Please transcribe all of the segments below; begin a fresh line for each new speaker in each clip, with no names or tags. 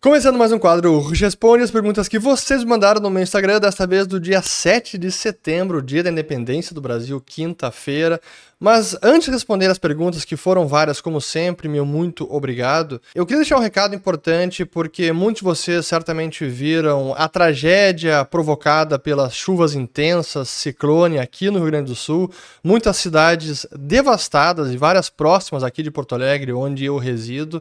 Começando mais um quadro, responde as perguntas que vocês mandaram no meu Instagram, desta vez do dia 7 de setembro, dia da independência do Brasil, quinta-feira. Mas antes de responder as perguntas, que foram várias, como sempre, meu muito obrigado, eu queria deixar um recado importante, porque muitos de vocês certamente viram a tragédia provocada pelas chuvas intensas, ciclone aqui no Rio Grande do Sul, muitas cidades devastadas e várias próximas aqui de Porto Alegre, onde eu resido.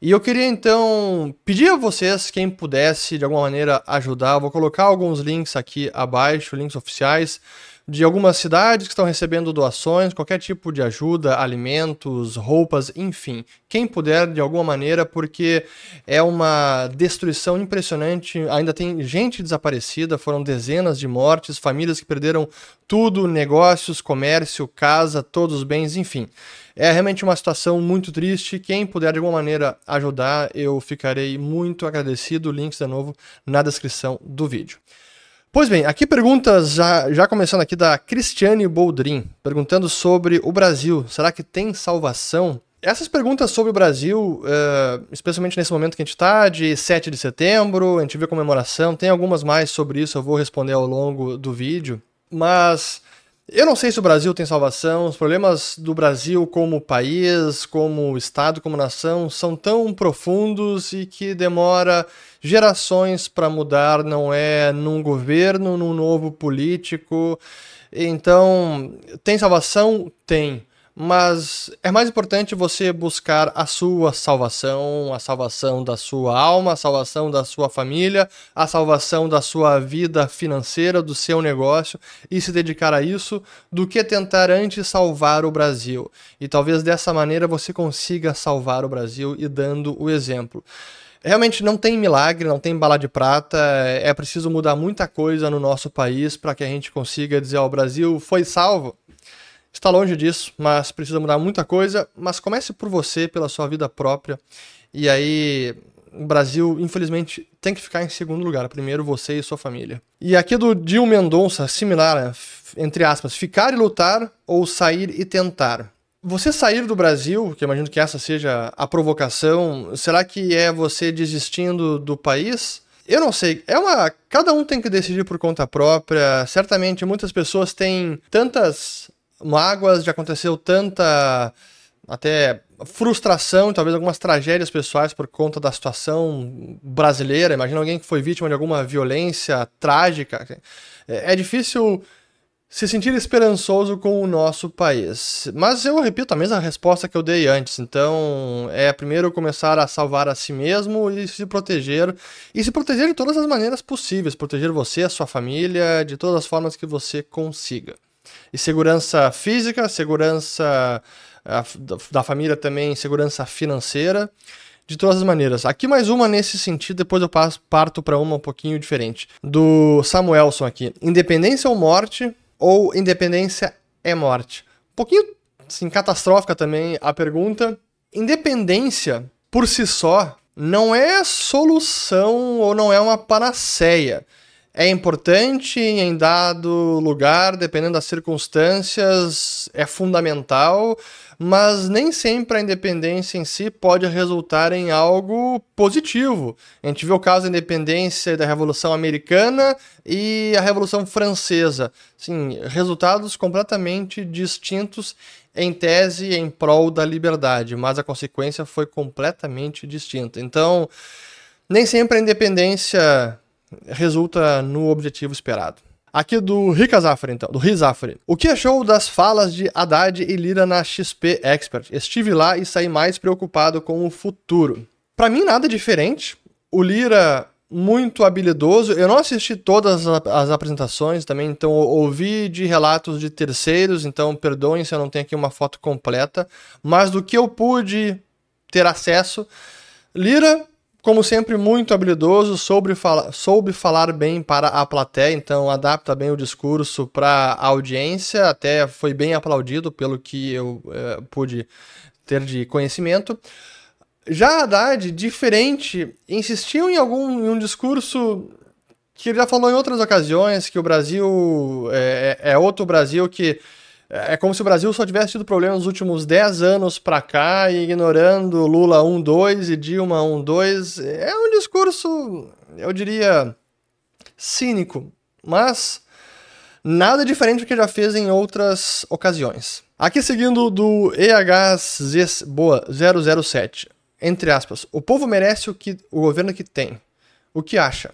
E eu queria então pedir a vocês, quem pudesse de alguma maneira ajudar, vou colocar alguns links aqui abaixo, links oficiais de algumas cidades que estão recebendo doações, qualquer tipo de ajuda, alimentos, roupas, enfim. Quem puder de alguma maneira, porque é uma destruição impressionante. Ainda tem gente desaparecida, foram dezenas de mortes, famílias que perderam tudo, negócios, comércio, casa, todos os bens, enfim. É realmente uma situação muito triste. Quem puder de alguma maneira ajudar, eu ficarei muito agradecido. Links de novo na descrição do vídeo. Pois bem, aqui perguntas, já, já começando aqui da Cristiane Boldrin, perguntando sobre o Brasil. Será que tem salvação? Essas perguntas sobre o Brasil, uh, especialmente nesse momento que a gente está, de 7 de setembro, a gente vê comemoração, tem algumas mais sobre isso, eu vou responder ao longo do vídeo. Mas eu não sei se o Brasil tem salvação, os problemas do Brasil como país, como Estado, como nação são tão profundos e que demora gerações para mudar, não é num governo, num novo político. Então, tem salvação? Tem mas é mais importante você buscar a sua salvação, a salvação da sua alma, a salvação da sua família, a salvação da sua vida financeira, do seu negócio e se dedicar a isso, do que tentar antes salvar o Brasil. E talvez dessa maneira você consiga salvar o Brasil e dando o exemplo. Realmente não tem milagre, não tem bala de prata, é preciso mudar muita coisa no nosso país para que a gente consiga dizer: Ó, o Brasil foi salvo está longe disso, mas precisa mudar muita coisa. Mas comece por você, pela sua vida própria. E aí, o Brasil, infelizmente, tem que ficar em segundo lugar. Primeiro você e sua família. E aqui do Dil Mendonça, similar, né? entre aspas, ficar e lutar ou sair e tentar. Você sair do Brasil, que eu imagino que essa seja a provocação, será que é você desistindo do país? Eu não sei. É uma. Cada um tem que decidir por conta própria. Certamente muitas pessoas têm tantas mágoas, já aconteceu tanta até frustração, talvez algumas tragédias pessoais por conta da situação brasileira. Imagina alguém que foi vítima de alguma violência trágica. É, é difícil se sentir esperançoso com o nosso país. Mas eu repito a mesma resposta que eu dei antes. Então, é primeiro começar a salvar a si mesmo e se proteger. E se proteger de todas as maneiras possíveis. Proteger você, a sua família, de todas as formas que você consiga. E segurança física, segurança da família também, segurança financeira, de todas as maneiras. Aqui mais uma nesse sentido, depois eu passo, parto para uma um pouquinho diferente. Do Samuelson aqui. Independência ou morte, ou independência é morte? Um pouquinho, assim, catastrófica também a pergunta. Independência, por si só, não é solução ou não é uma panaceia é importante em dado lugar, dependendo das circunstâncias, é fundamental, mas nem sempre a independência em si pode resultar em algo positivo. A gente vê o caso da independência da Revolução Americana e a Revolução Francesa. Sim, resultados completamente distintos em tese em prol da liberdade, mas a consequência foi completamente distinta. Então, nem sempre a independência resulta no objetivo esperado. Aqui do Rica Zafari, então, do Rizafari. O que achou das falas de Haddad e Lira na XP Expert? Estive lá e saí mais preocupado com o futuro. Para mim, nada diferente. O Lira muito habilidoso. Eu não assisti todas as apresentações também, então ouvi de relatos de terceiros, então perdoem se eu não tenho aqui uma foto completa, mas do que eu pude ter acesso, Lira como sempre, muito habilidoso, soube, fala, soube falar bem para a plateia, então adapta bem o discurso para a audiência, até foi bem aplaudido pelo que eu é, pude ter de conhecimento. Já Haddad, diferente, insistiu em algum em um discurso que ele já falou em outras ocasiões, que o Brasil é, é outro Brasil que É como se o Brasil só tivesse tido problemas nos últimos 10 anos para cá, ignorando Lula 1-2 e Dilma 1-2. É um discurso, eu diria, cínico, mas nada diferente do que já fez em outras ocasiões. Aqui seguindo do EHZ boa 007, entre aspas, o povo merece o que o governo que tem. O que acha?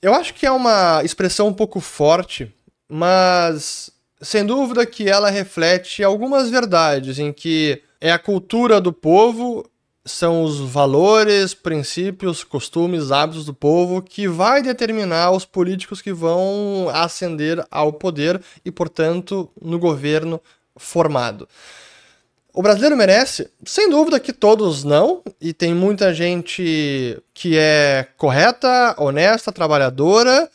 Eu acho que é uma expressão um pouco forte, mas sem dúvida que ela reflete algumas verdades em que é a cultura do povo, são os valores, princípios, costumes, hábitos do povo que vai determinar os políticos que vão ascender ao poder e, portanto, no governo formado. O brasileiro merece? Sem dúvida que todos não, e tem muita gente que é correta, honesta, trabalhadora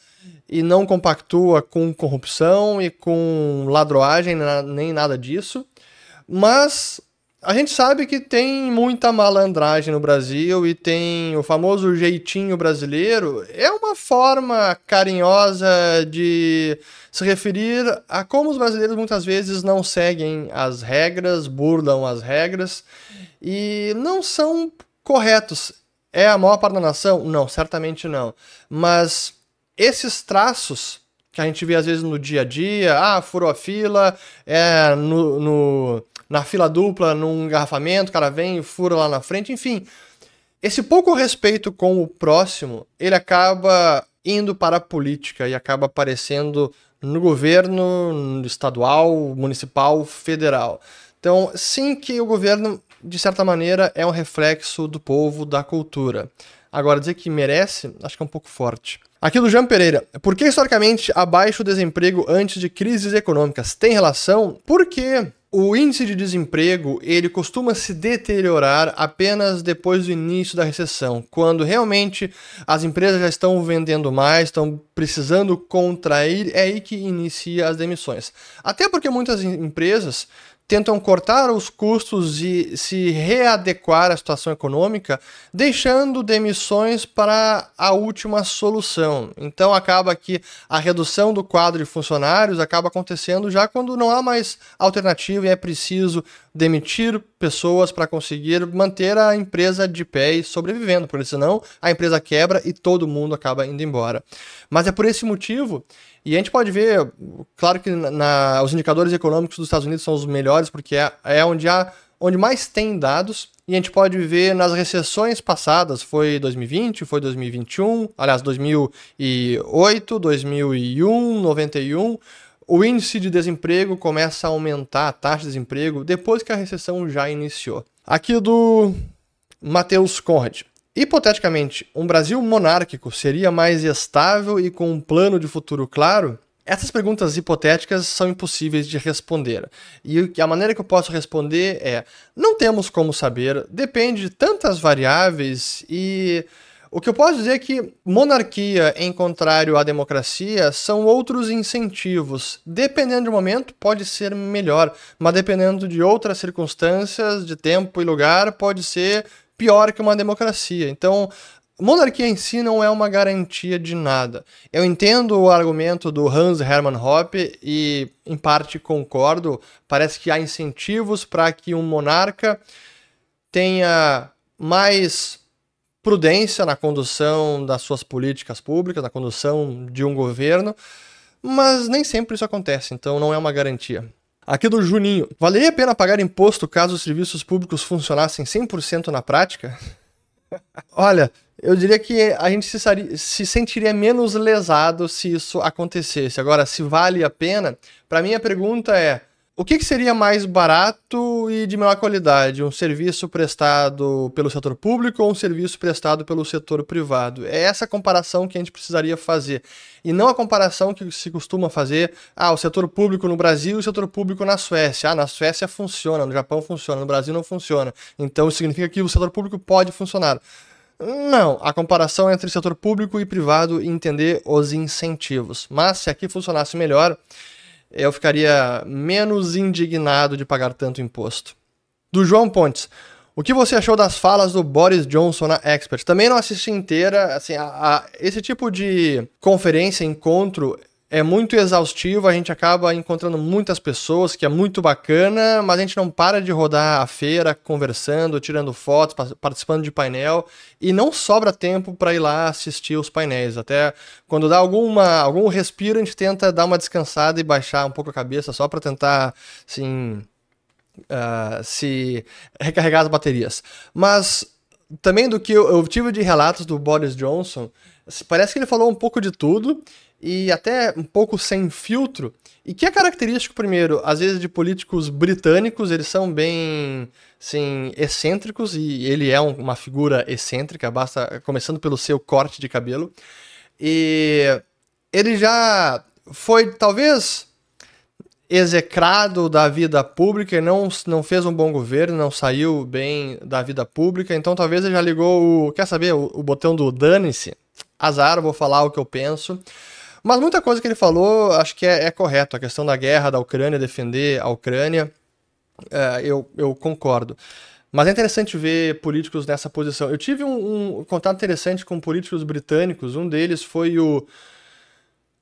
e não compactua com corrupção e com ladroagem, nem nada disso. Mas a gente sabe que tem muita malandragem no Brasil e tem o famoso jeitinho brasileiro. É uma forma carinhosa de se referir a como os brasileiros muitas vezes não seguem as regras, burlam as regras e não são corretos. É a maior parte da nação? Não, certamente não. Mas esses traços que a gente vê às vezes no dia a dia, ah, furou a fila, é no, no, na fila dupla, num engarrafamento, o cara vem e fura lá na frente, enfim. Esse pouco respeito com o próximo, ele acaba indo para a política e acaba aparecendo no governo estadual, municipal, federal. Então, sim que o governo, de certa maneira, é um reflexo do povo, da cultura. Agora, dizer que merece, acho que é um pouco forte. Aqui do Jean Pereira. Por que historicamente abaixo o desemprego antes de crises econômicas? Tem relação? Porque o índice de desemprego ele costuma se deteriorar apenas depois do início da recessão, quando realmente as empresas já estão vendendo mais, estão precisando contrair, é aí que inicia as demissões. Até porque muitas empresas tentam cortar os custos e se readequar à situação econômica, deixando demissões para a última solução. Então acaba que a redução do quadro de funcionários acaba acontecendo já quando não há mais alternativa e é preciso demitir pessoas para conseguir manter a empresa de pé e sobrevivendo, porque senão a empresa quebra e todo mundo acaba indo embora. Mas é por esse motivo e a gente pode ver, claro que na, os indicadores econômicos dos Estados Unidos são os melhores, porque é, é onde há onde mais tem dados, e a gente pode ver nas recessões passadas, foi 2020, foi 2021, aliás, 2008, 2001, 91, o índice de desemprego começa a aumentar, a taxa de desemprego, depois que a recessão já iniciou. Aqui do Matheus Conrad. Hipoteticamente, um Brasil monárquico seria mais estável e com um plano de futuro claro? Essas perguntas hipotéticas são impossíveis de responder. E a maneira que eu posso responder é: não temos como saber, depende de tantas variáveis e. O que eu posso dizer é que monarquia, em contrário à democracia, são outros incentivos. Dependendo do momento, pode ser melhor, mas dependendo de outras circunstâncias, de tempo e lugar, pode ser pior que uma democracia. Então, monarquia em si não é uma garantia de nada. Eu entendo o argumento do Hans Hermann Hoppe e, em parte, concordo. Parece que há incentivos para que um monarca tenha mais prudência na condução das suas políticas públicas, na condução de um governo, mas nem sempre isso acontece, então não é uma garantia. Aqui do Juninho. Valeria a pena pagar imposto caso os serviços públicos funcionassem 100% na prática? Olha, eu diria que a gente se, se, sentiria menos lesado se isso acontecesse. Agora, se vale a pena, para mim a pergunta é: o que, que, seria mais barato e de melhor qualidade? Um serviço prestado pelo setor público ou um serviço prestado pelo setor privado? É essa comparação que a gente precisaria fazer. E não a comparação que se costuma fazer, ah, o setor público no Brasil e o setor público na Suécia. Ah, na Suécia funciona, no Japão funciona, no Brasil não funciona. Então significa que o setor público pode funcionar. Não, a comparação entre setor público e privado e entender os incentivos. Mas se aqui funcionasse melhor, eu ficaria menos indignado de pagar tanto imposto. Do João Pontes. O que você achou das falas do Boris Johnson na Expert? Também não assisti inteira. Assim, a, a, esse tipo de conferência, encontro, é muito exaustivo, a gente acaba encontrando muitas pessoas, que é muito bacana, mas a gente não para de rodar a feira, conversando, tirando fotos, participando de painel, e não sobra tempo para ir lá assistir os painéis. Até quando dá alguma, algum respiro, a gente tenta dar uma descansada e baixar um pouco a cabeça, só para tentar, assim, uh, se recarregar as baterias. Mas também do que eu, eu tive de relatos do Boris Johnson, parece que ele falou um pouco de tudo, e até um pouco sem filtro, e que é característico, primeiro, às vezes de políticos britânicos, eles são bem, assim, excêntricos, e ele é um, uma figura excêntrica, basta, começando pelo seu corte de cabelo, e ele já foi, talvez, execrado da vida pública e não, não fez um bom governo, não saiu bem da vida pública, então talvez ele já ligou o, quer saber, o, o botão do dane-se, azar, vou falar o que eu penso, mas muita coisa que ele falou, acho que é, é correto. A questão da guerra da Ucrânia, defender a Ucrânia, é, eu, eu concordo. Mas é interessante ver políticos nessa posição. Eu tive um, um, contato interessante com políticos britânicos. Um deles foi o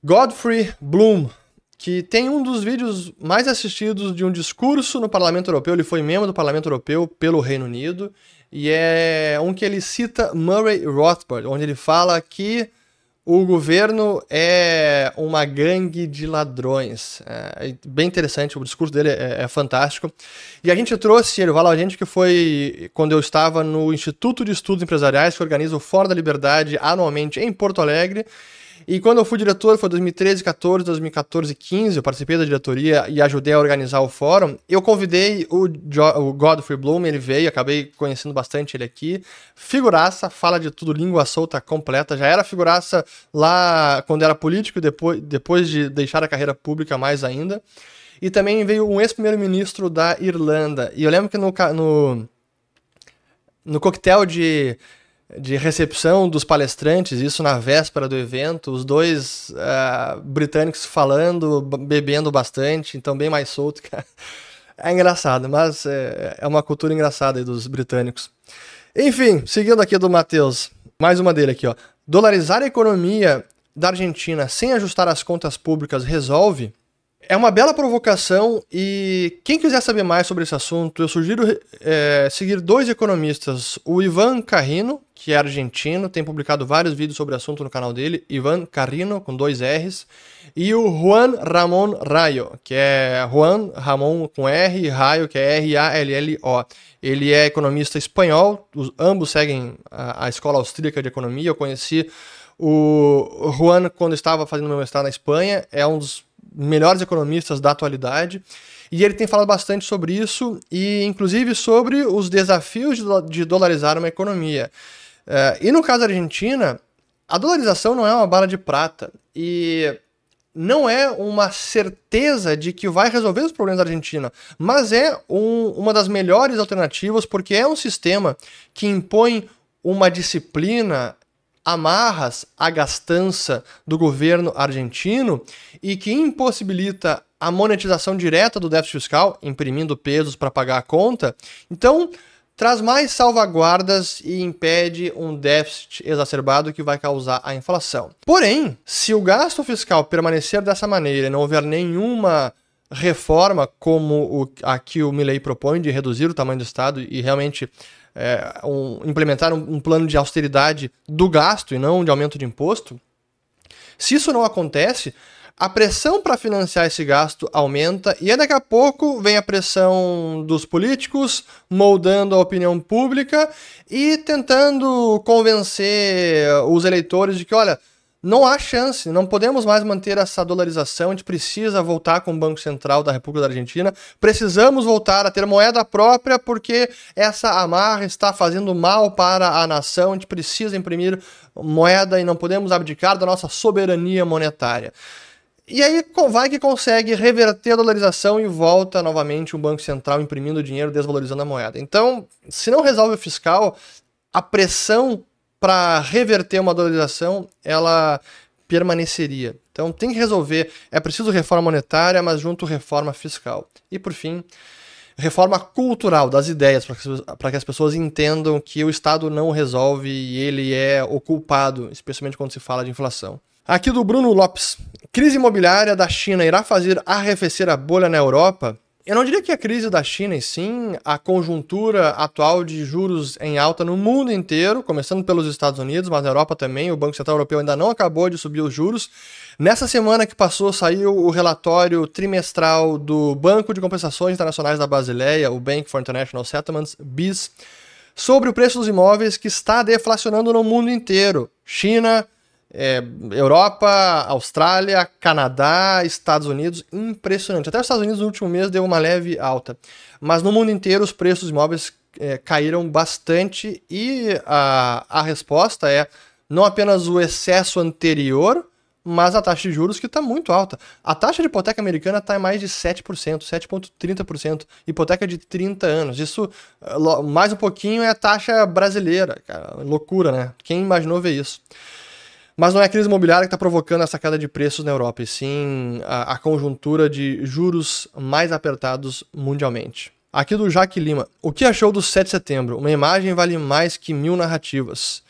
Godfrey Bloom, que tem um dos vídeos mais assistidos de um discurso no Parlamento Europeu. Ele foi membro do Parlamento Europeu pelo Reino Unido. E é um que ele cita Murray Rothbard, onde ele fala que o governo é uma gangue de ladrões. É bem interessante, o discurso dele é, é fantástico. E a gente trouxe ele, o Vala Gente, que foi quando eu estava no Instituto de Estudos Empresariais, que organiza o Fora da Liberdade anualmente em Porto Alegre. E quando eu fui diretor, foi 2013, 14, 2014 e 15, eu participei da diretoria e ajudei a organizar o fórum. Eu convidei o, jo o Godfrey Bloom, ele veio, acabei conhecendo bastante ele aqui. Figuraça, fala de tudo, língua solta completa. Já era figuraça lá quando era político, depois, depois de deixar a carreira pública mais ainda. E também veio um ex-primeiro-ministro da Irlanda. E eu lembro que no, no, no coquetel de de recepção dos palestrantes, isso na véspera do evento, os dois uh, britânicos falando, bebendo bastante, então bem mais solto. É engraçado, mas é, é uma cultura engraçada dos britânicos. Enfim, seguindo aqui do Matheus, mais uma dele aqui, ó. Dolarizar a economia da Argentina sem ajustar as contas públicas resolve? É uma bela provocação e quem quiser saber mais sobre esse assunto, eu sugiro é, seguir dois economistas, o Ivan Carrino, que é argentino, tem publicado vários vídeos sobre o assunto no canal dele, Ivan Carrino, com dois R's, e o Juan Ramon Rayo, que é Juan Ramon com R Rayo, que é R-A-L-L-O. Ele é economista espanhol, os, ambos seguem a, a escola austríaca de economia, eu conheci o Juan quando estava fazendo meu mestrado na Espanha, é um dos melhores economistas da atualidade. E ele tem falado bastante sobre isso e, inclusive, sobre os desafios de dolarizar uma economia. Uh, e no caso da Argentina, a dolarização não é uma bala de prata e não é uma certeza de que vai resolver os problemas da Argentina, mas é um, uma das melhores alternativas porque é um sistema que impõe uma disciplina amarras à gastança do governo argentino e que impossibilita a monetização direta do déficit fiscal, imprimindo pesos para pagar a conta. Então, traz mais salvaguardas e impede um déficit exacerbado que vai causar a inflação. Porém, se o gasto fiscal permanecer dessa maneira e não houver nenhuma reforma como o, a que o Milley propõe de reduzir o tamanho do Estado e realmente é, um, implementar um, um plano de austeridade do gasto e não de aumento de imposto, se isso não acontece, a pressão para financiar esse gasto aumenta e daqui a pouco vem a pressão dos políticos moldando a opinião pública e tentando convencer os eleitores de que, olha, não há chance, não podemos mais manter essa dolarização, a gente precisa voltar com o Banco Central da República da Argentina, precisamos voltar a ter moeda própria porque essa amarra está fazendo mal para a nação, a gente precisa imprimir moeda e não podemos abdicar da nossa soberania monetária. E aí vai que consegue reverter a dolarização e volta novamente o Banco Central imprimindo dinheiro, desvalorizando a moeda. Então, se não resolve o fiscal, a pressão para reverter uma dolarização, ela permaneceria. Então tem que resolver. É preciso reforma monetária, mas junto reforma fiscal. E por fim, reforma cultural das ideias, para que as pessoas entendam que o Estado não resolve e ele é o culpado, especialmente quando se fala de inflação. Aqui do Bruno Lopes. Crise imobiliária da China irá fazer arrefecer a bolha na Europa? Eu não diria que a crise da China, e sim a conjuntura atual de juros em alta no mundo inteiro, começando pelos Estados Unidos, mas na Europa também. O Banco Central Europeu ainda não acabou de subir os juros. Nessa semana que passou, saiu o relatório trimestral do Banco de Compensações Internacionais da Basileia, o Bank for International Settlements, BIS, sobre o preço dos imóveis que está deflacionando no mundo inteiro. China, é, Europa, Austrália, Canadá, Estados Unidos, impressionante. Até os Estados Unidos no último mês deu uma leve alta. Mas no mundo inteiro os preços imóveis é, caíram bastante e a, a resposta é não apenas o excesso anterior, mas a taxa de juros que está muito alta. A taxa de hipoteca americana está em mais de 7%, 7,30%. Hipoteca de 30 anos. Isso, mais um pouquinho, é a taxa brasileira. Cara, loucura, né? Quem imaginou ver isso? Mas não é a crise imobiliária que está provocando essa queda de preços na Europa, e sim a, a, conjuntura de juros mais apertados mundialmente. Aqui do Jaque Lima. O que achou do 7 de setembro? Uma imagem vale mais que mil narrativas.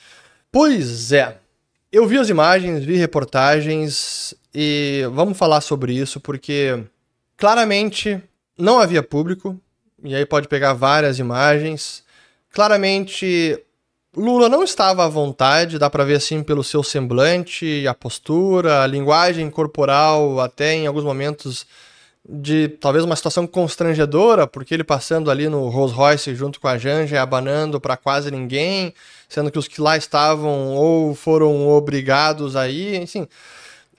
Pois é. Eu vi as imagens, vi reportagens e vamos falar sobre isso porque claramente não havia público, e aí pode pegar várias imagens. Claramente Lula não estava à vontade, dá para ver assim pelo seu semblante, a postura, a linguagem corporal, até em alguns momentos de talvez uma situação constrangedora, porque ele passando ali no Rolls Royce junto com a Janja abanando para quase ninguém, sendo que os que lá estavam ou foram obrigados a ir, enfim.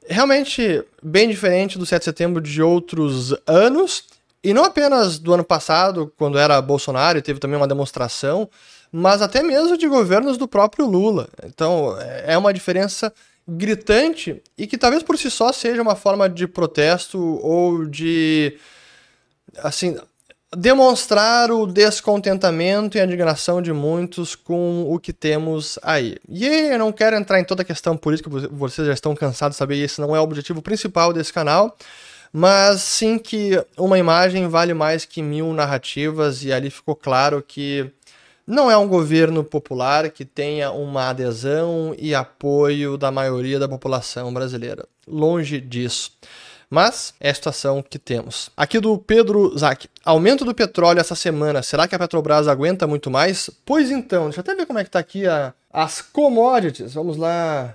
Realmente bem diferente do 7 de setembro de outros anos, e não apenas do ano passado, quando era Bolsonaro teve também uma demonstração, mas até mesmo de governos do próprio Lula. Então é uma diferença gritante e que talvez por si só seja uma forma de protesto ou de assim demonstrar o descontentamento e a indignação de muitos com o que temos aí. E eu não quero entrar em toda a questão política, vocês já estão cansados de saber, esse não é o objetivo principal desse canal, mas sim que uma imagem vale mais que mil narrativas e ali ficou claro que não é um governo popular que tenha uma adesão e apoio da maioria da população brasileira. Longe disso. Mas é a situação que temos. Aqui do Pedro Zac. Aumento do petróleo essa semana. Será que a Petrobras aguenta muito mais? Pois então, deixa eu até ver como é que tá aqui a, as commodities. Vamos lá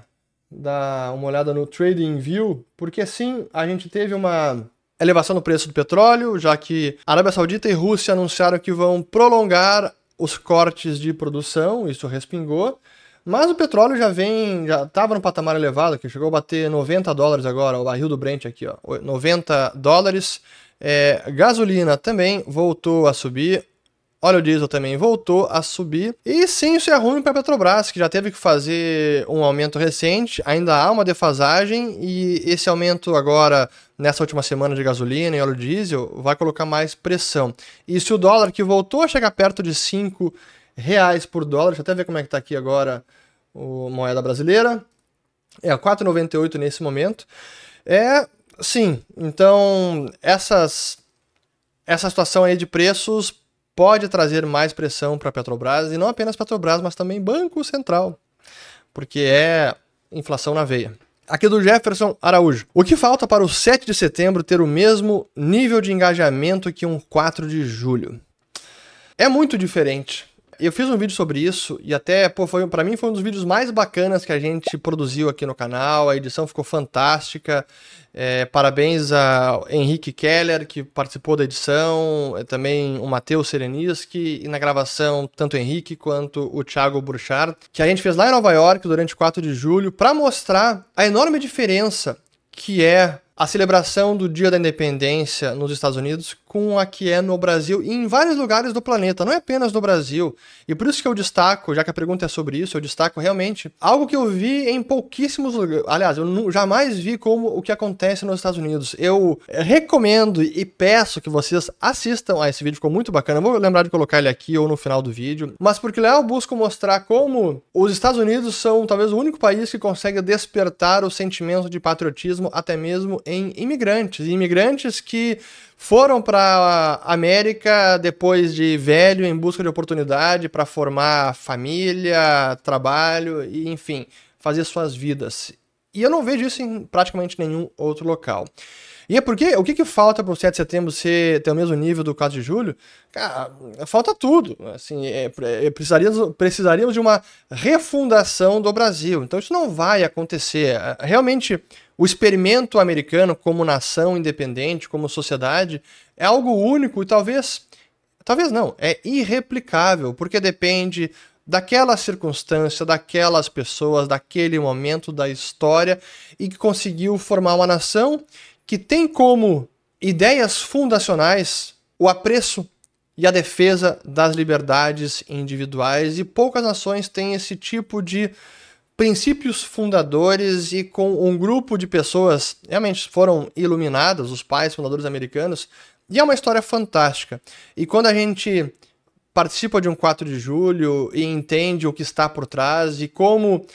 dar uma olhada no Trading View, porque sim, a gente teve uma elevação no preço do petróleo, já que Arábia Saudita e Rússia anunciaram que vão prolongar os cortes de produção, isso respingou. Mas o petróleo já vem, já estava no patamar elevado, que chegou a bater 90 dólares agora, o barril do Brent aqui, ó, 90 dólares. É, gasolina também voltou a subir, óleo diesel também voltou a subir. E sim, isso é ruim para a Petrobras, que já teve que fazer um aumento recente, ainda há uma defasagem, e esse aumento agora nessa última semana de gasolina e óleo diesel vai colocar mais pressão. E se o dólar que voltou a chegar perto de 5 reais por dólar, deixa eu até ver como é que está aqui agora a moeda brasileira, é 4,98 nesse momento. É, sim, então essas essa situação aí de preços pode trazer mais pressão para a Petrobras e não apenas Petrobras, mas também Banco Central, porque é inflação na veia. Aqui do Jefferson Araújo. O que falta para o 7 de setembro ter o mesmo nível de engajamento que um 4 de julho? É muito diferente. Eu fiz um vídeo sobre isso e até, pô, foi para mim foi um dos vídeos mais bacanas que a gente produziu aqui no canal. A edição ficou fantástica. É, parabéns a Henrique Keller, que participou da edição, é, também o Matheus Sereniski, e na gravação, tanto o Henrique quanto o Thiago Burchard, que a gente fez lá em Nova York durante 4 de julho, para mostrar a enorme diferença que é a celebração do Dia da Independência nos Estados Unidos com a que é no Brasil e em vários lugares do planeta, não é apenas no Brasil. E por isso que eu destaco, já que a pergunta é sobre isso, eu destaco realmente algo que eu vi em pouquíssimos lugares. Aliás, eu jamais vi como o que acontece nos Estados Unidos. Eu recomendo e peço que vocês assistam a esse vídeo, ficou muito bacana. Eu vou lembrar de colocar ele aqui ou no final do vídeo. Mas porque lá eu busco mostrar como os Estados Unidos são talvez o único país que consegue despertar o sentimento de patriotismo até mesmo em imigrantes. Imigrantes que foram para a América depois de velho, em busca de oportunidade para formar família, trabalho e, enfim, fazer suas vidas. E eu não vejo isso em praticamente nenhum outro local. E é porque o que, que falta para o 7 de setembro ser, ter o mesmo nível do 4 de julho? Cara, falta tudo. Assim, é, é, precisaríamos, precisaríamos de uma refundação do Brasil. Então isso não vai acontecer. É, realmente, o experimento americano como nação independente, como sociedade, é algo único e talvez. Talvez não, é irreplicável, porque depende daquela circunstância, daquelas pessoas, daquele momento da história e que conseguiu formar uma nação que tem como ideias fundacionais o apreço e a defesa das liberdades individuais, e poucas nações têm esse tipo de princípios fundadores e com um grupo de pessoas realmente foram iluminadas, os pais fundadores americanos, e é uma história fantástica. E quando a gente participa de um 4 de julho e entende o que está por trás e como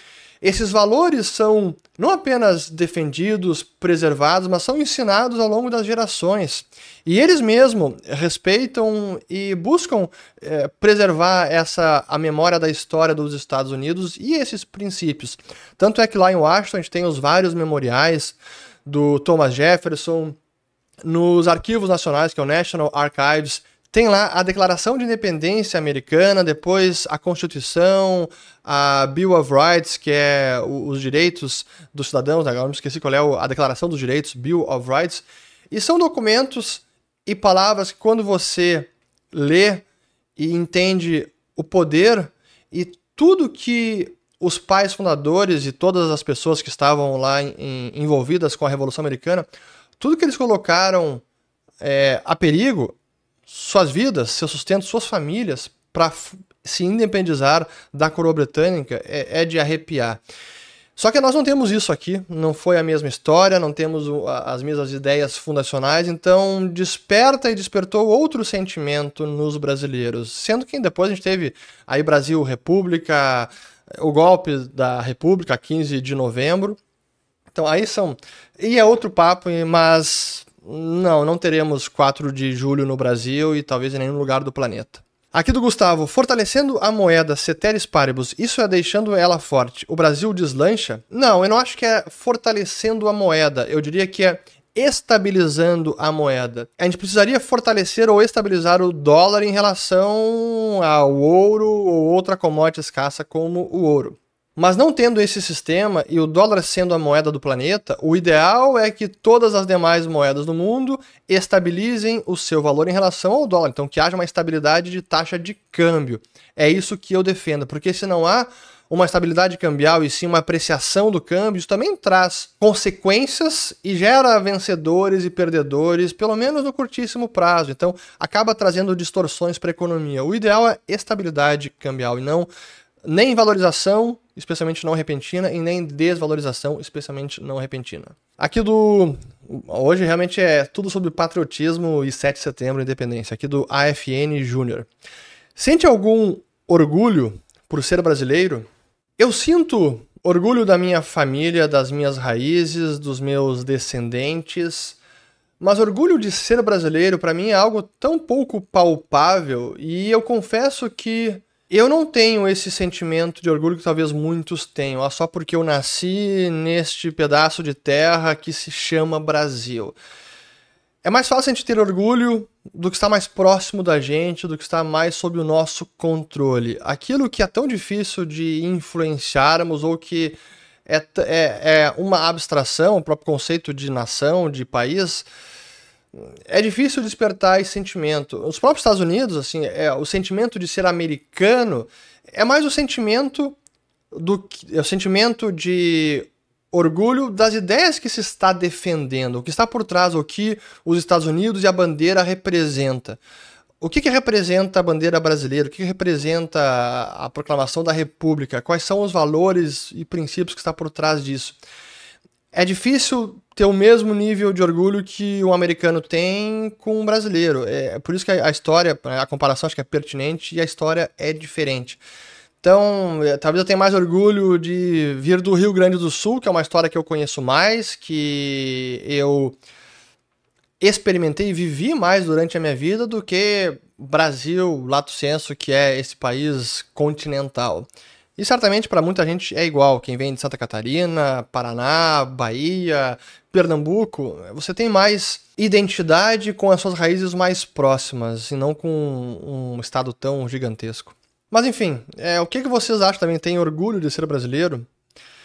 esses valores são não apenas defendidos, preservados, mas são ensinados ao longo das gerações. E eles mesmos respeitam e buscam é, preservar essa a memória da história dos Estados Unidos e esses princípios. Tanto é que lá em Washington a gente tem os vários memoriais do Thomas Jefferson, nos arquivos nacionais, que é o National Archives, tem lá a Declaração de Independência Americana, depois a Constituição, a Bill of Rights, que é os direitos dos cidadãos, agora não esqueci qual é a Declaração dos Direitos, Bill of Rights, e são documentos e palavras que quando você lê e entende o poder e tudo que os pais fundadores e todas as pessoas que estavam lá em, envolvidas com a Revolução Americana, tudo que eles colocaram é, a perigo, suas vidas, seu sustento, suas famílias, para se independizar da coroa britânica, é, é de arrepiar. Só que nós não temos isso aqui, não foi a mesma história, não temos as mesmas ideias fundacionais, então desperta e despertou outro sentimento nos brasileiros. Sendo que depois a gente teve aí Brasil República, o golpe da República, 15 de novembro. Então aí são. E é outro papo, mas não, não teremos 4 de julho no Brasil e talvez em nenhum lugar do planeta. Aqui do Gustavo, fortalecendo a moeda ceteris paribus, isso é deixando ela forte. O Brasil deslancha? Não, eu não acho que é fortalecendo a moeda. Eu diria que é estabilizando a moeda. A gente precisaria fortalecer ou estabilizar o dólar em relação ao ouro ou outra commodity escassa como o ouro. Mas não tendo esse sistema e o dólar sendo a moeda do planeta, o ideal é que todas as demais moedas do mundo estabilizem o seu valor em relação ao dólar. Então, que haja uma estabilidade de taxa de câmbio. É isso que eu defendo, porque se não há uma estabilidade cambial e sim uma apreciação do câmbio, isso também traz consequências e gera vencedores e perdedores, pelo menos no curtíssimo prazo. Então, acaba trazendo distorções para a economia. O ideal é estabilidade cambial e não nem valorização, especialmente não repentina, e nem desvalorização, especialmente não repentina. Aqui do. Hoje realmente é tudo sobre patriotismo e 7 de setembro, independência. Aqui do AFN Júnior. Sente algum orgulho por ser brasileiro? Eu sinto orgulho da minha família, das minhas raízes, dos meus descendentes. Mas orgulho de ser brasileiro, para mim, é algo tão pouco palpável e eu confesso que eu não tenho esse sentimento de orgulho que talvez muitos tenham, só porque eu nasci neste pedaço de terra que se chama Brasil. É mais fácil a gente ter orgulho do que está mais próximo da gente, do que está mais sob o nosso controle. Aquilo que é tão difícil de influenciarmos ou que é, é, é uma abstração, o próprio conceito de nação, de país, é difícil despertar esse sentimento. Os próprios Estados Unidos, assim, é, o sentimento de ser americano é mais o sentimento do é o sentimento de orgulho das ideias que se está defendendo, o que está por trás, o que os Estados Unidos e a bandeira representa. O que, que representa a bandeira brasileira? O que, que representa a, a proclamação da República? Quais são os valores e princípios que está por trás disso? É difícil ter o mesmo nível de orgulho que um americano tem com um brasileiro. É por isso que a história, a comparação acho que é pertinente e a história é diferente. Então, é, talvez eu tenha mais orgulho de vir do Rio Grande do Sul, que é uma história que eu conheço mais, que eu experimentei e vivi mais durante a minha vida do que Brasil, lato senso, que é esse país continental. E certamente para muita gente é igual. Quem vem de Santa Catarina, Paraná, Bahia, Pernambuco, você tem mais identidade com as suas raízes mais próximas e não com um estado tão gigantesco. Mas enfim, é, o que, que vocês acham também? Tem orgulho de ser brasileiro?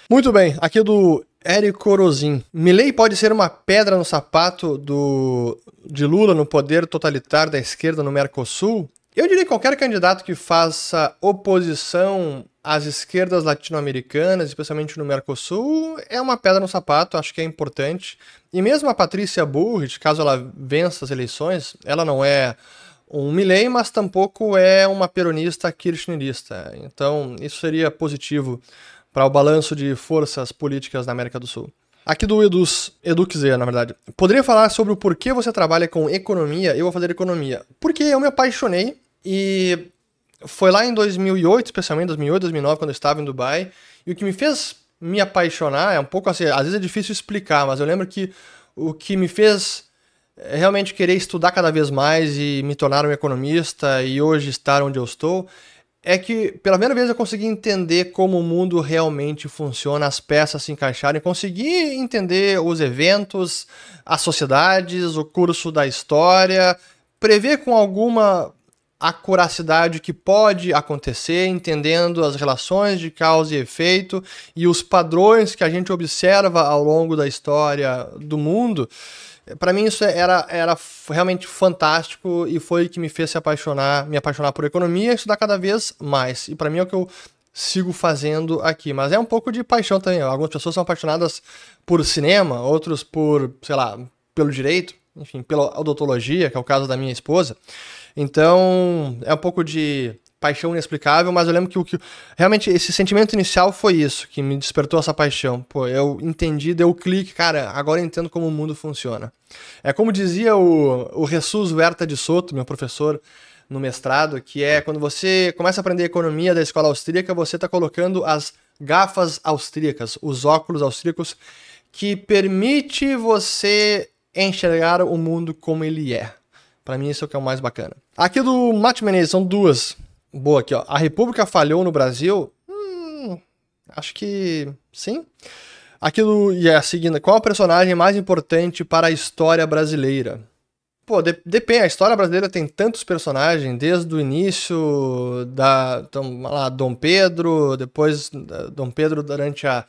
Muito bem, aqui do Érico Orozin. Milley pode ser uma pedra no sapato do, de Lula no poder totalitário da esquerda no Mercosul? Eu diria que qualquer candidato que faça oposição às esquerdas latino-americanas, especialmente no Mercosul, é uma pedra no sapato, acho que é importante. E mesmo a Patrícia Burrich, caso ela vença as eleições, ela não é um Milley, mas tampouco é uma peronista kirchnerista. Então, isso seria positivo para o balanço de forças políticas na América do Sul. Aqui do Eduz, Eduxer, na verdade. Poderia falar sobre o porquê você trabalha com economia? Eu vou fazer economia. Porque eu me apaixonei e foi lá em 2008, especialmente 2008, 2009, quando eu estava em Dubai. E o que me fez me apaixonar é um pouco assim, às vezes é difícil explicar, mas eu lembro que o que me fez realmente querer estudar cada vez mais e me tornar um economista e hoje estar onde eu estou é que pela primeira vez eu consegui entender como o mundo realmente funciona, as peças se encaixarem, consegui entender os eventos, as sociedades, o curso da história, prever com alguma acuracidade que pode acontecer, entendendo as relações de causa e efeito e os padrões que a gente observa ao longo da história do mundo para mim isso era, era realmente fantástico e foi o que me fez se apaixonar, me apaixonar por economia e estudar cada vez mais. E para mim é o que eu sigo fazendo aqui. Mas é um pouco de paixão também. Algumas pessoas são apaixonadas por cinema, outros por, sei lá, pelo direito, enfim, pela odontologia, que é o caso da minha esposa. Então, é um pouco de paixão inexplicável, mas eu lembro que o que realmente esse sentimento inicial foi isso que me despertou essa paixão. Pô, eu entendi, deu o clique, cara, agora eu entendo como o mundo funciona. É como dizia o, o Jesus Huerta de Soto, meu professor no mestrado, que é quando você começa a aprender economia da escola austríaca, você está colocando as gafas austríacas, os óculos austríacos, que permite você enxergar o mundo como ele é. Para mim, isso é o que é o mais bacana. Aqui do Mate Menezes, são duas. Boa aqui, ó. A República falhou no Brasil? Hum, acho que sim. Aquilo e é a seguinte, qual a personagem mais importante para a história brasileira? Pô, de, depende, a história brasileira tem tantos personagens, desde o início da então, lá, Dom Pedro, depois Dom Pedro durante a,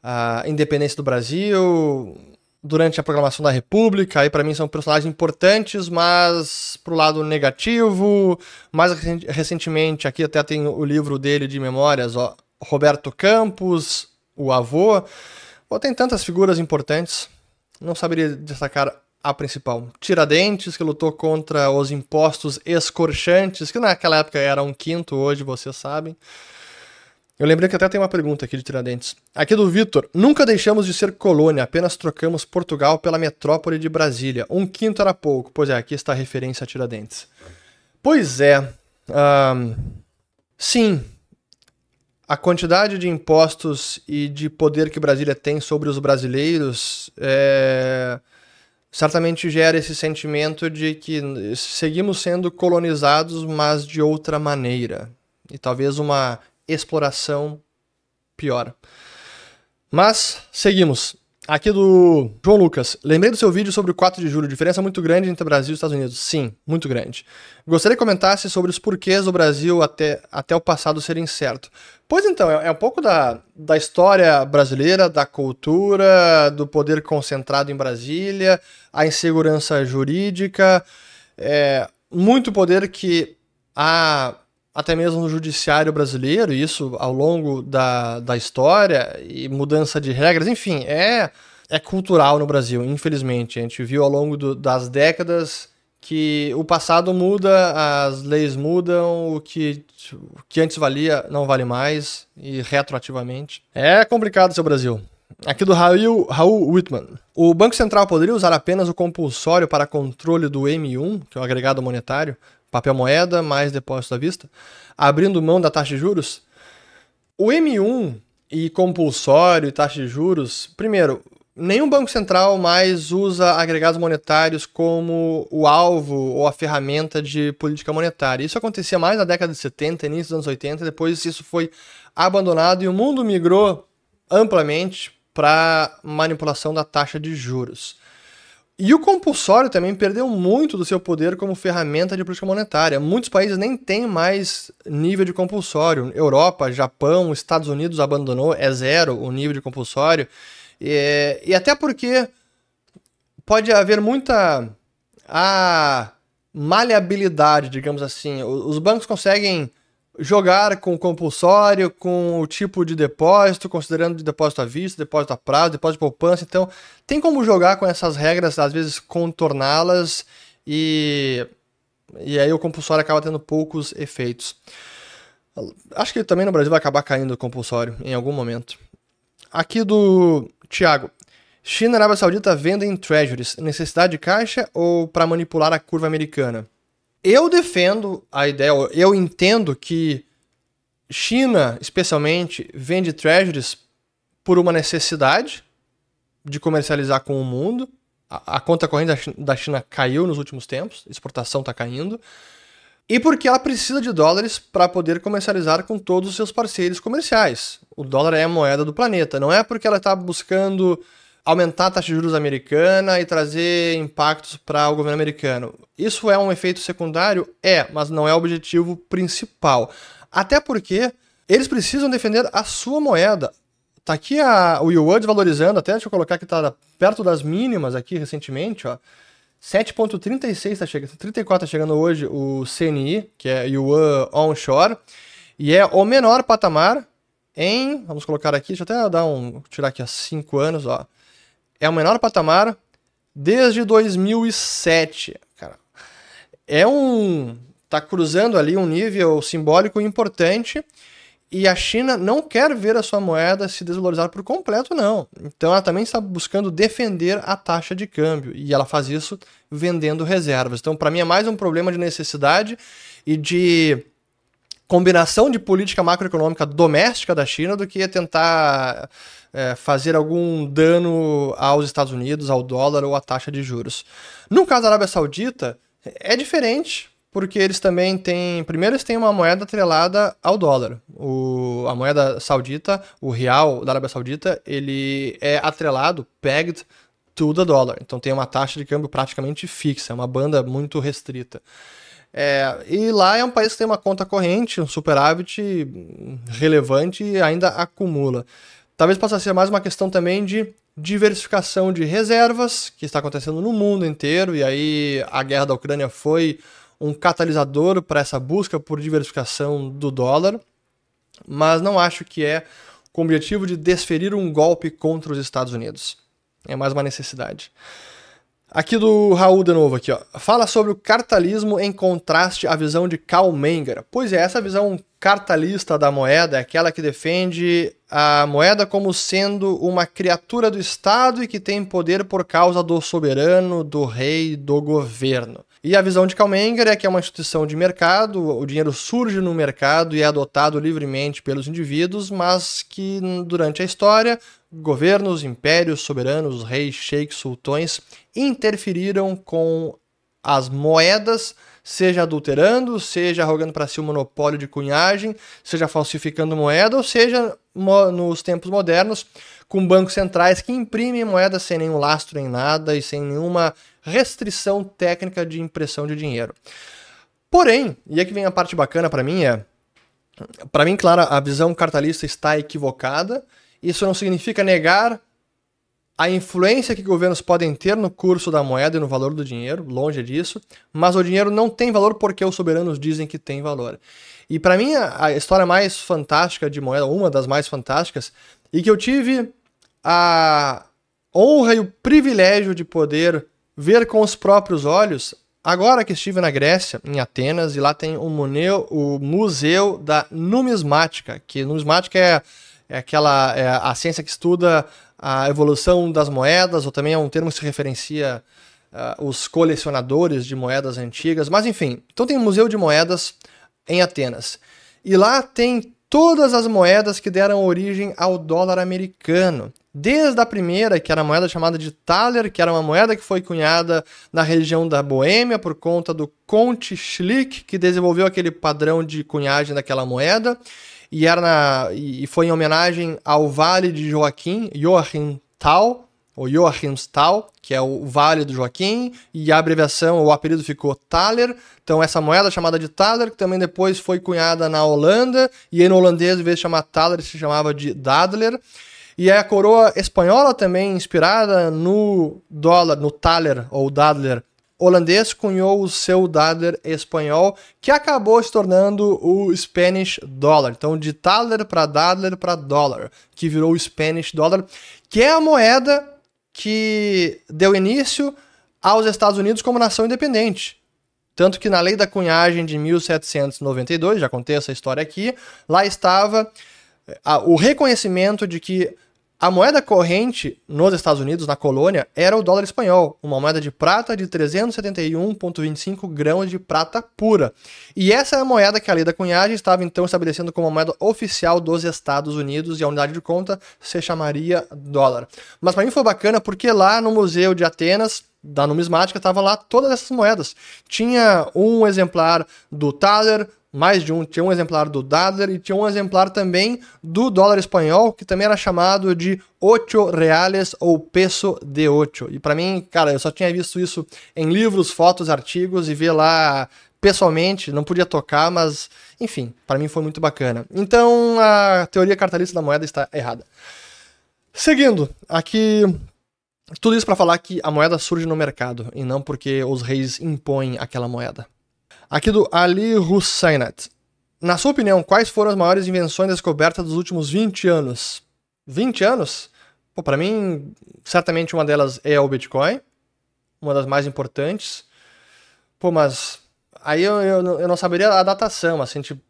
a independência do Brasil, durante a proclamação da República, aí para mim são personagens importantes, mas pro lado negativo. Mais recentemente, aqui até tem o livro dele de memórias, ó, Roberto Campos, o avô. Tem tantas figuras importantes, não saberia destacar a principal. Tiradentes, que lutou contra os impostos escorchantes, que naquela época era um quinto, hoje vocês sabem. Eu lembrei que até tem uma pergunta aqui de Tiradentes. Aqui do Vitor. Nunca deixamos de ser colônia, apenas trocamos Portugal pela metrópole de Brasília. Um quinto era pouco. Pois é, aqui está a referência a Tiradentes. Pois é. Um, sim. A quantidade de impostos e de poder que Brasília tem sobre os brasileiros é, certamente gera esse sentimento de que seguimos sendo colonizados, mas de outra maneira. E talvez uma exploração piora. Mas, seguimos. Aqui do João Lucas. Lembrei do seu vídeo sobre o 4 de julho. Diferença muito grande entre Brasil e Estados Unidos. Sim, muito grande. Gostaria que comentasse sobre os porquês do Brasil até, até o passado ser incerto. Pois então, é, é um pouco da, da história brasileira, da cultura, do poder concentrado em Brasília, a insegurança jurídica, é, muito poder que a até mesmo no judiciário brasileiro, isso ao longo da, da história e mudança de regras, enfim, é, é cultural no Brasil, infelizmente. A gente viu ao longo do, das décadas que o passado muda, as leis mudam, o que, o que antes valia não vale mais, e retroativamente. É complicado seu Brasil. Aqui do Raul, Raul Whitman. O Banco Central poderia usar apenas o compulsório para controle do M1, que é o agregado monetário, papel moeda mais depósito à vista, abrindo mão da taxa de juros. O M1 e compulsório e taxa de juros, primeiro, nenhum banco central mais usa agregados monetários como o alvo ou a ferramenta de política monetária. Isso acontecia mais na década de 70, início dos anos 80, depois isso foi abandonado e o mundo migrou amplamente para manipulação da taxa de juros. E o compulsório também perdeu muito do seu poder como ferramenta de política monetária. Muitos países nem têm mais nível de compulsório. Europa, Japão, Estados Unidos abandonou, é zero o nível de compulsório. E, e até porque pode haver muita a maleabilidade, digamos assim. Os bancos conseguem jogar com compulsório, com o tipo de depósito, considerando de depósito à vista, depósito a prazo, depósito de poupança. Então, tem como jogar com essas regras, às vezes contorná-las e e aí o compulsório acaba tendo poucos efeitos. Acho que também no Brasil vai acabar caindo o compulsório em algum momento. Aqui do Tiago. China e Arábia Saudita vendem treasuries. Necessidade de caixa ou para manipular a curva americana? Eu defendo a ideia, eu entendo que China, especialmente, vende treasuries por uma necessidade de comercializar com o mundo. A, a conta corrente da China caiu nos últimos tempos, a exportação está caindo. E porque ela precisa de dólares para poder comercializar com todos os seus parceiros comerciais. O dólar é a moeda do planeta. Não é porque ela está buscando aumentar a taxa de juros americana e trazer impactos para o governo americano. Isso é um efeito secundário? É, mas não é o objetivo principal. Até porque eles precisam defender a sua moeda. Tá aqui a, o yuan desvalorizando, até deixa eu colocar que está perto das mínimas aqui recentemente, ó. 7.36 está chegando, 34 está chegando hoje o CNI, que é Yuan Onshore, e é o menor patamar em, vamos colocar aqui, deixa eu até dar um, tirar aqui há 5 anos, ó. É o menor patamar desde 2007, cara. É um tá cruzando ali um nível simbólico importante e a China não quer ver a sua moeda se desvalorizar por completo, não. Então ela também está buscando defender a taxa de câmbio. E ela faz isso vendendo reservas. Então, para mim, é mais um problema de necessidade e de combinação de política macroeconômica doméstica da China do que tentar é, fazer algum dano aos Estados Unidos, ao dólar ou à taxa de juros. No caso da Arábia Saudita, é diferente, porque eles também têm. Primeiro, eles têm uma moeda atrelada ao dólar. O, a moeda saudita, o real da Arábia Saudita, ele é atrelado, pegged to the dollar. Então tem uma taxa de câmbio praticamente fixa, é uma banda muito restrita. É, e lá é um país que tem uma conta corrente, um superávit relevante e ainda acumula. Talvez possa ser mais uma questão também de diversificação de reservas, que está acontecendo no mundo inteiro, e aí a guerra da Ucrânia foi um catalisador para essa busca por diversificação do dólar, mas não acho que é com o objetivo de desferir um golpe contra os Estados Unidos. É mais uma necessidade. Aqui do Raul de novo aqui, ó. Fala sobre o cartalismo em contraste à visão de Karl Menger. Pois é, essa visão cartalista da moeda é aquela que defende a moeda como sendo uma criatura do Estado e que tem poder por causa do soberano, do rei, do governo. E a visão de Karl Menger é que é uma instituição de mercado, o dinheiro surge no mercado e é adotado livremente pelos indivíduos, mas que durante a história governos, impérios, soberanos, reis, sheiks, sultões interferiram com as moedas, seja adulterando, seja arrogando para si o monopólio de cunhagem, seja falsificando moeda, ou seja, nos tempos modernos, com bancos centrais que imprimem moedas sem nenhum lastro em nada e sem nenhuma restrição técnica de impressão de dinheiro. Porém, e aqui vem a parte bacana para mim é, para mim, claro, a visão cartalista está equivocada isso não significa negar a influência que governos podem ter no curso da moeda e no valor do dinheiro, longe disso, mas o dinheiro não tem valor porque os soberanos dizem que tem valor. E para mim, a história mais fantástica de moeda, uma das mais fantásticas, e que eu tive a honra e o privilégio de poder ver com os próprios olhos, agora que estive na Grécia, em Atenas, e lá tem o, Museu, o Museu da Numismática, que numismática é é aquela é a ciência que estuda a evolução das moedas, ou também é um termo que se referencia uh, os colecionadores de moedas antigas, mas enfim. Então tem um museu de moedas em Atenas. E lá tem todas as moedas que deram origem ao dólar americano. Desde a primeira, que era a moeda chamada de thaler, que era uma moeda que foi cunhada na região da Boêmia por conta do Conte Schlick, que desenvolveu aquele padrão de cunhagem daquela moeda, e, era na, e foi em homenagem ao Vale de Joaquim, Joachim Tal, ou Joachimsthal, que é o Vale do Joaquim, e a abreviação, o apelido ficou Thaler. Então, essa moeda chamada de Thaler, que também depois foi cunhada na Holanda, e em holandês, em vez de chamar Thaler, se chamava de Dadler. E é a coroa espanhola também, inspirada no dólar, no Thaler ou Dadler holandês, cunhou o seu Dadler espanhol, que acabou se tornando o Spanish Dollar. Então, de Thaler para Dadler para dólar, que virou o Spanish Dollar, que é a moeda que deu início aos Estados Unidos como nação independente. Tanto que na lei da cunhagem de 1792, já contei essa história aqui, lá estava o reconhecimento de que a moeda corrente nos Estados Unidos, na colônia, era o dólar espanhol, uma moeda de prata de 371,25 grãos de prata pura. E essa é a moeda que a lei da cunhagem estava então estabelecendo como a moeda oficial dos Estados Unidos e a unidade de conta se chamaria dólar. Mas para mim foi bacana porque lá no Museu de Atenas da numismática estava lá todas essas moedas. Tinha um exemplar do Thaler, mais de um. Tinha um exemplar do Dadler e tinha um exemplar também do dólar espanhol, que também era chamado de ocho reales ou peso de ocho. E para mim, cara, eu só tinha visto isso em livros, fotos, artigos e ver lá pessoalmente, não podia tocar, mas enfim, para mim foi muito bacana. Então a teoria cartalista da moeda está errada. Seguindo, aqui tudo isso para falar que a moeda surge no mercado e não porque os reis impõem aquela moeda. Aqui do Ali Hussainat. Na sua opinião, quais foram as maiores invenções descobertas dos últimos 20 anos? 20 anos? Pô, para mim, certamente uma delas é o Bitcoin, uma das mais importantes. Pô, mas aí eu, eu, eu não saberia a datação, assim, tipo,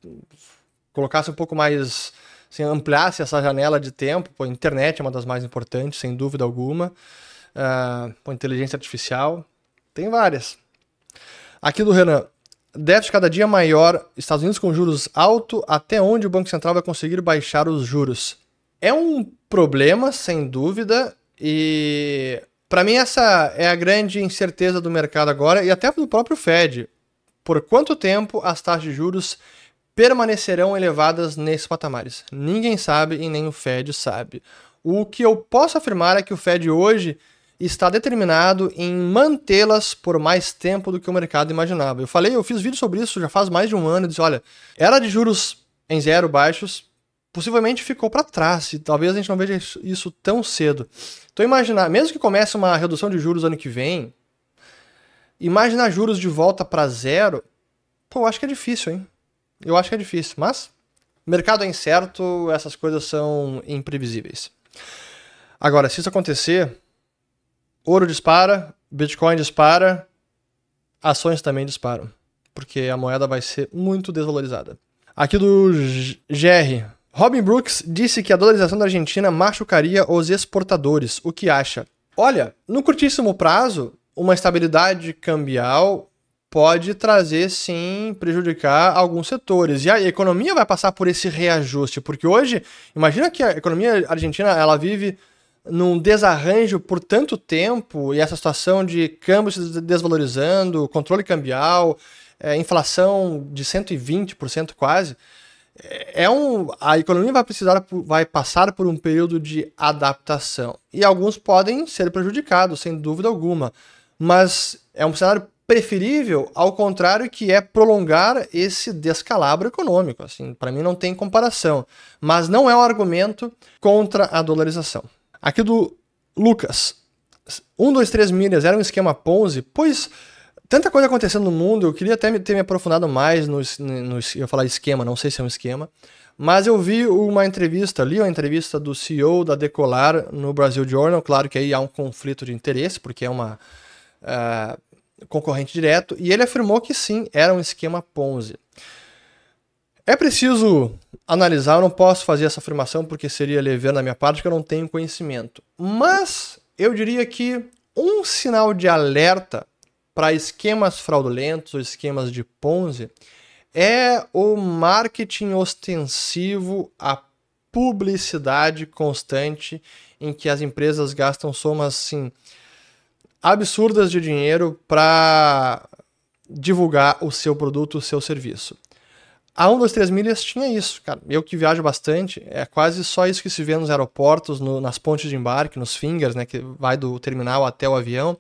colocasse um pouco mais, assim, ampliasse essa janela de tempo. Pô, a internet é uma das mais importantes, sem dúvida alguma. Uh, pô, inteligência artificial, tem várias. Aqui do Renan, déficit cada dia maior, Estados Unidos com juros alto, até onde o Banco Central vai conseguir baixar os juros? É um problema, sem dúvida, e para mim essa é a grande incerteza do mercado agora e até do próprio Fed. Por quanto tempo as taxas de juros permanecerão elevadas nesses patamares? Ninguém sabe e nem o Fed sabe. O que eu posso afirmar é que o Fed hoje está determinado em mantê-las por mais tempo do que o mercado imaginava. Eu falei, eu fiz vídeo sobre isso já faz mais de um ano disse, olha, era de juros em zero baixos, possivelmente ficou para trás e talvez a gente não veja isso tão cedo. Então imaginar, mesmo que comece uma redução de juros ano que vem, imaginar juros de volta para zero, pô, eu acho que é difícil, hein? Eu acho que é difícil, mas mercado é incerto, essas coisas são imprevisíveis. Agora, se isso acontecer, Ouro dispara, Bitcoin dispara, ações também disparam, porque a moeda vai ser muito desvalorizada. Aqui do GR. Robin Brooks disse que a dolarização da Argentina machucaria os exportadores. O que acha? Olha, no curtíssimo prazo, uma estabilidade cambial pode trazer sim prejudicar alguns setores. E a economia vai passar por esse reajuste, porque hoje, imagina que a economia argentina ela vive num desarranjo por tanto tempo e essa situação de câmbio se desvalorizando, controle cambial, é, inflação de 120% quase, é, é um, a economia vai precisar, vai passar por um período de adaptação e alguns podem ser prejudicados, sem dúvida alguma, mas é um cenário preferível ao contrário que é prolongar esse descalabro econômico. Assim, para mim não tem comparação, mas não é um argumento contra a dolarização. Aqui do Lucas. 1, 2, 3 milhas era um esquema Ponzi? Pois tanta coisa acontecendo no mundo, eu queria até ter me aprofundado mais no, no, eu falar esquema, não sei se é um esquema, mas eu vi uma entrevista, li uma entrevista do CEO da Decolar no Brasil Journal, claro que aí há um conflito de interesse, porque é uma uh, concorrente direto, e ele afirmou que sim, era um esquema Ponzi. É preciso analisar, eu não posso fazer essa afirmação porque seria leviano da minha parte, que eu não tenho conhecimento. Mas eu diria que um sinal de alerta para esquemas fraudulentos ou esquemas de Ponzi é o marketing ostensivo, a publicidade constante em que as empresas gastam somas assim absurdas de dinheiro para divulgar o seu produto, o seu serviço. A 1, 2, 3 milhas tinha isso, cara. Eu que viajo bastante, é quase só isso que se vê nos aeroportos, no, nas pontes de embarque, nos fingers, né, que vai do terminal até o avião.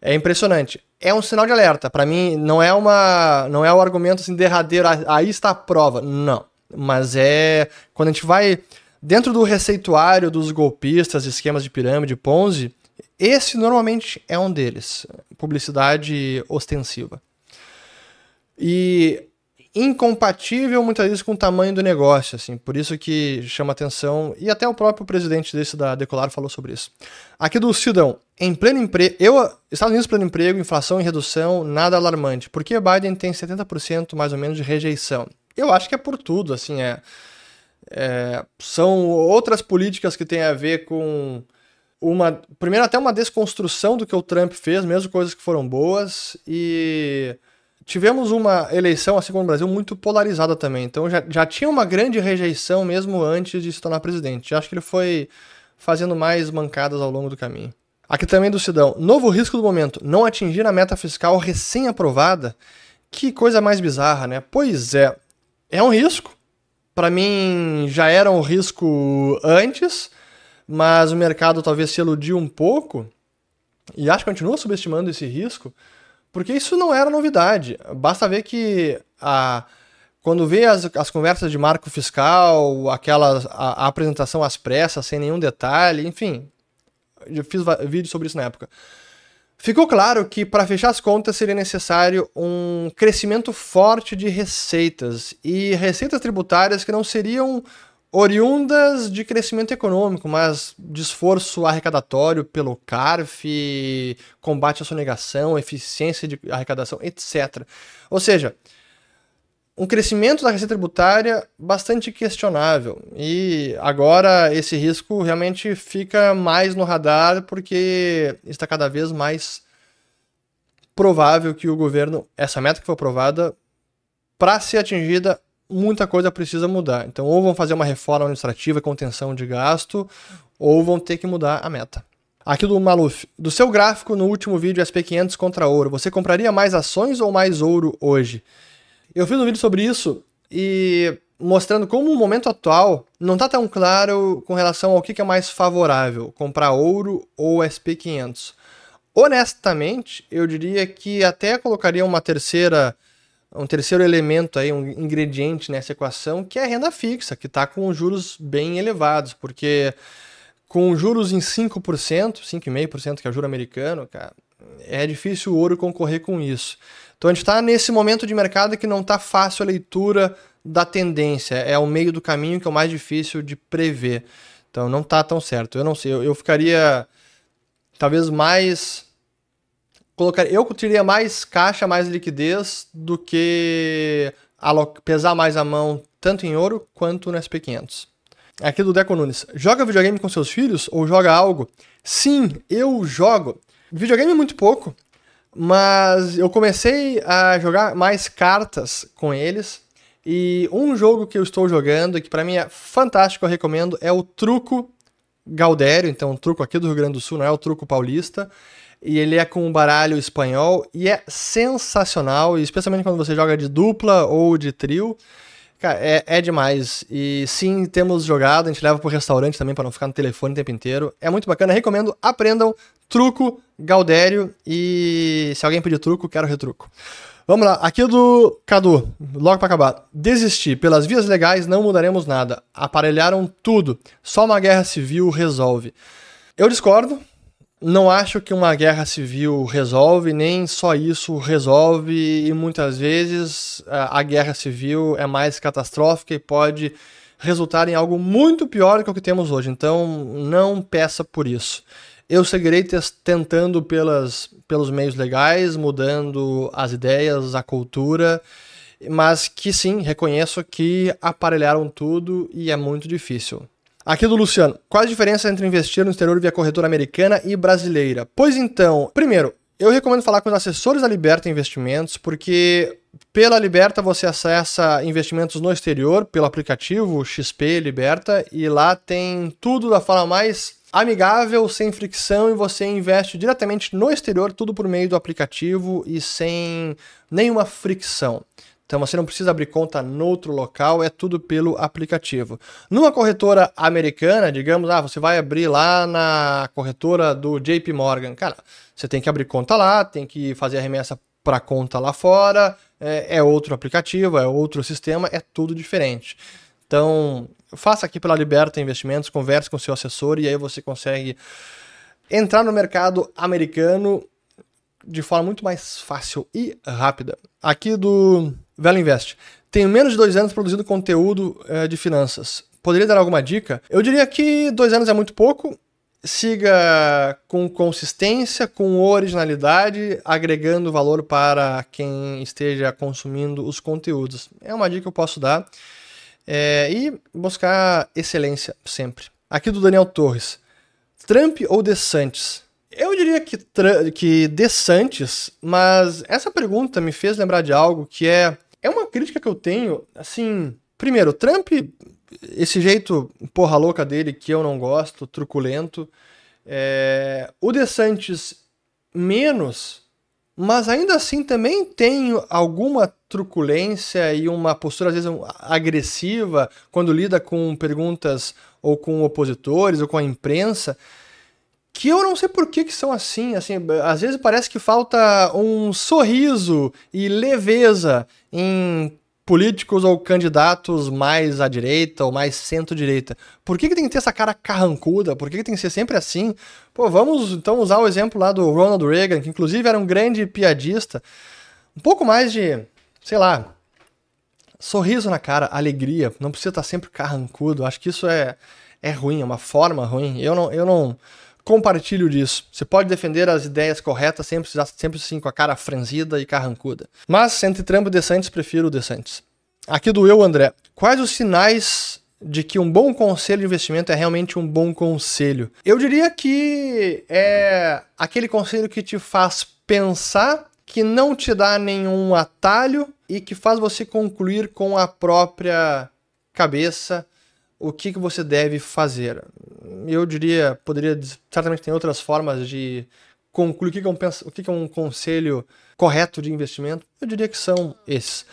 É impressionante. É um sinal de alerta. Para mim, não é uma, não é o um argumento assim derradeiro. Ah, aí está a prova. Não. Mas é quando a gente vai dentro do receituário dos golpistas, esquemas de pirâmide, Ponzi, esse normalmente é um deles. Publicidade ostensiva. E incompatível muitas vezes com o tamanho do negócio, assim, por isso que chama atenção, e até o próprio presidente desse da Decolar falou sobre isso. Aqui do Cidão, em pleno emprego, eu, Estados Unidos pleno emprego, inflação em redução, nada alarmante. Por que Biden tem 70% mais ou menos de rejeição? Eu acho que é por tudo, assim, é, é são outras políticas que têm a ver com uma, primeiro até uma desconstrução do que o Trump fez, mesmo coisas que foram boas, e tivemos uma eleição, assim como no Brasil, muito polarizada também. Então já, já tinha uma grande rejeição mesmo antes de se tornar presidente. Acho que ele foi fazendo mais mancadas ao longo do caminho. Aqui também do Sidão. Novo risco do momento: não atingir a meta fiscal recém-aprovada. Que coisa mais bizarra, né? Pois é. É um risco. Para mim já era um risco antes, mas o mercado talvez se iludiu um pouco. E acho que continua subestimando esse risco. Porque isso não era novidade. Basta ver que a, quando vê as, as conversas de marco fiscal, aquela a, a apresentação às pressas, sem nenhum detalhe, enfim, eu fiz vídeo sobre isso na época. Ficou claro que para fechar as contas seria necessário um crescimento forte de receitas e receitas tributárias que não seriam oriundas de crescimento econômico, mas de esforço arrecadatório pelo CARF, combate à sonegação, eficiência de arrecadação, etc. Ou seja, um crescimento da receita tributária bastante questionável. E agora esse risco realmente fica mais no radar porque está cada vez mais provável que o governo, essa meta que foi aprovada, para ser atingida, muita coisa precisa mudar. Então, ou vão fazer uma reforma administrativa, contenção de gasto, ou vão ter que mudar a meta. Aqui do Maluf. Do seu gráfico no último vídeo SP500 contra ouro, você compraria mais ações ou mais ouro hoje? Eu fiz um vídeo sobre isso e mostrando como o momento atual não está tão claro com relação ao que é mais favorável, comprar ouro ou SP500. Honestamente, eu diria que até colocaria uma terceira um terceiro elemento aí, um ingrediente nessa equação, que é a renda fixa, que está com juros bem elevados, porque com juros em 5%, 5,5% que é o juro americano, cara, é difícil o ouro concorrer com isso. Então a gente está nesse momento de mercado que não está fácil a leitura da tendência, é o meio do caminho que é o mais difícil de prever. Então não está tão certo. Eu não sei, eu, eu ficaria talvez mais colocar, eu teria mais caixa, mais liquidez do que pesar mais a mão tanto em ouro quanto no SP500. Aqui do Deco Nunes. Joga videogame com seus filhos ou joga algo? Sim, eu jogo. Videogame muito pouco, mas eu comecei a jogar mais cartas com eles. E um jogo que eu estou jogando, que para mim é fantástico, eu recomendo, é o Truco Galdério. Então, o truco aqui do Rio Grande do Sul, não é o truco paulista e ele é com um baralho espanhol e é sensacional, especialmente quando você joga de dupla ou de trio. Cara, é, é demais. E sim, temos jogado, a gente leva pro restaurante também para não ficar no telefone o tempo inteiro. É muito bacana, recomendo, aprendam truco Galdério e se alguém pedir truco, quero retruco. Vamos lá, aqui do Cadu, logo para acabar. Desistir. Pelas vias legais não mudaremos nada. Aparelharam tudo. Só uma guerra civil resolve. Eu discordo não acho que uma guerra civil resolve, nem só isso resolve, e muitas vezes a, guerra civil é mais catastrófica e pode resultar em algo muito pior que o que temos hoje. Então, não peça por isso. Eu seguirei tentando pelas, pelos meios legais, mudando as ideias, a cultura, mas que sim, reconheço que aparelharam tudo e é muito difícil. Aqui do Luciano. Quais a diferença entre investir no exterior via corretora americana e brasileira? Pois então, primeiro, eu recomendo falar com os assessores da Liberta Investimentos, porque Pela Liberta você acessa investimentos no exterior pelo aplicativo XP Liberta e lá tem tudo da forma mais amigável, sem fricção e você investe diretamente no exterior, tudo por meio do aplicativo e sem nenhuma fricção. Então você não precisa abrir conta no outro local, é tudo pelo aplicativo. Numa corretora americana, digamos, ah, você vai abrir lá na corretora do JP Morgan. Cara, você tem que abrir conta lá, tem que fazer a remessa para conta lá fora, é, é outro aplicativo, é outro sistema, é tudo diferente. Então, faça aqui pela Liberta Investimentos, converse com seu assessor e aí você consegue entrar no mercado americano de forma muito mais fácil e rápida. Aqui do Velo Invest. Tenho menos de dois anos produzindo conteúdo é, de finanças. Poderia dar alguma dica? Eu diria que dois anos é muito pouco. Siga com consistência, com originalidade, agregando valor para quem esteja consumindo os conteúdos. É uma dica que eu posso dar. É, e buscar excelência sempre. Aqui do Daniel Torres. Trump ou DeSantis? Eu diria que, que DeSantis, mas essa pergunta me fez lembrar de algo que é, é uma crítica que eu tenho, assim... Primeiro, Trump, esse jeito porra louca dele que eu não gosto, truculento. É, o DeSantis menos, mas ainda assim também tem alguma truculência e uma postura às vezes agressiva quando lida com perguntas ou com opositores ou com a imprensa que eu não sei por que, que são assim, assim, às vezes parece que falta um sorriso e leveza em políticos ou candidatos mais à direita ou mais centro-direita. Por que, que tem que ter essa cara carrancuda? Por que, que tem que ser sempre assim? Pô, vamos então usar o exemplo lá do Ronald Reagan, que inclusive era um grande piadista. Um pouco mais de, sei lá, sorriso na cara, alegria. Não precisa estar sempre carrancudo. Acho que isso é, é ruim, é uma forma ruim. Eu não, eu não compartilho disso. Você pode defender as ideias corretas, sempre, sempre assim, com a cara franzida e carrancuda. Mas entre Trump e DeSantis, prefiro o DeSantis. Aqui do eu, André. Quais os sinais de que um bom conselho de investimento é realmente um bom conselho? Eu diria que é aquele conselho que te faz pensar, que não te dá nenhum atalho e que faz você concluir com a própria cabeça o que, que você deve fazer. Eu diria, poderia, certamente tem outras formas de concluir o que, que, é, um, o que, que é um conselho correto de investimento. Eu diria que são esses.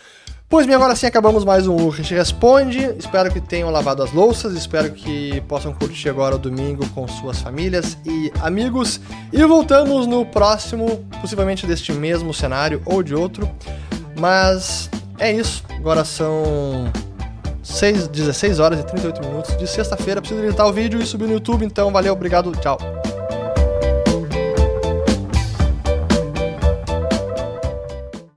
Pois bem, agora sim acabamos mais um Urge Responde. Espero que tenham lavado as louças, espero que possam curtir agora o domingo com suas famílias e amigos. E voltamos no próximo, possivelmente deste mesmo cenário ou de outro. Mas é isso. Agora são 6, 16 horas e 38 minutos de sexta-feira. Preciso editar o vídeo e subir no YouTube, então valeu, obrigado, tchau.